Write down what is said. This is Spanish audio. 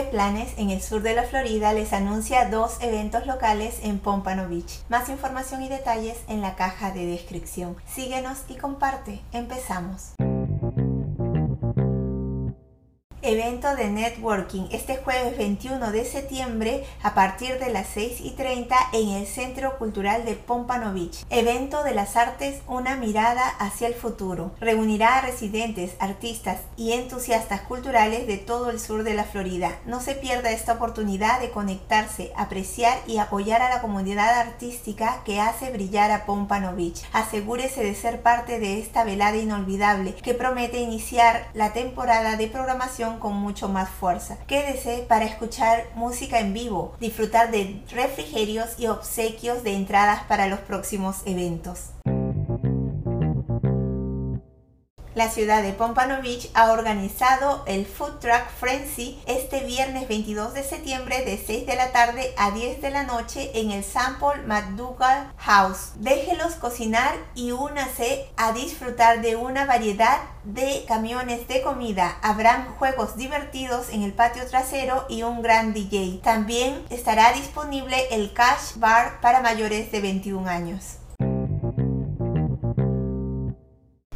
Planes en el sur de la Florida les anuncia dos eventos locales en Pompano Beach. Más información y detalles en la caja de descripción. Síguenos y comparte. Empezamos. Evento de networking este jueves 21 de septiembre a partir de las 6 y 30 en el Centro Cultural de Pompano Beach. Evento de las artes Una mirada hacia el futuro. Reunirá a residentes, artistas y entusiastas culturales de todo el sur de la Florida. No se pierda esta oportunidad de conectarse, apreciar y apoyar a la comunidad artística que hace brillar a Pompano Beach. Asegúrese de ser parte de esta velada inolvidable que promete iniciar la temporada de programación con mucho más fuerza. Quédese para escuchar música en vivo, disfrutar de refrigerios y obsequios de entradas para los próximos eventos. La ciudad de Pompano Beach ha organizado el Food Truck Frenzy este viernes 22 de septiembre de 6 de la tarde a 10 de la noche en el Sample McDougall House. Déjelos cocinar y únase a disfrutar de una variedad de camiones de comida. Habrán juegos divertidos en el patio trasero y un gran DJ. También estará disponible el Cash Bar para mayores de 21 años.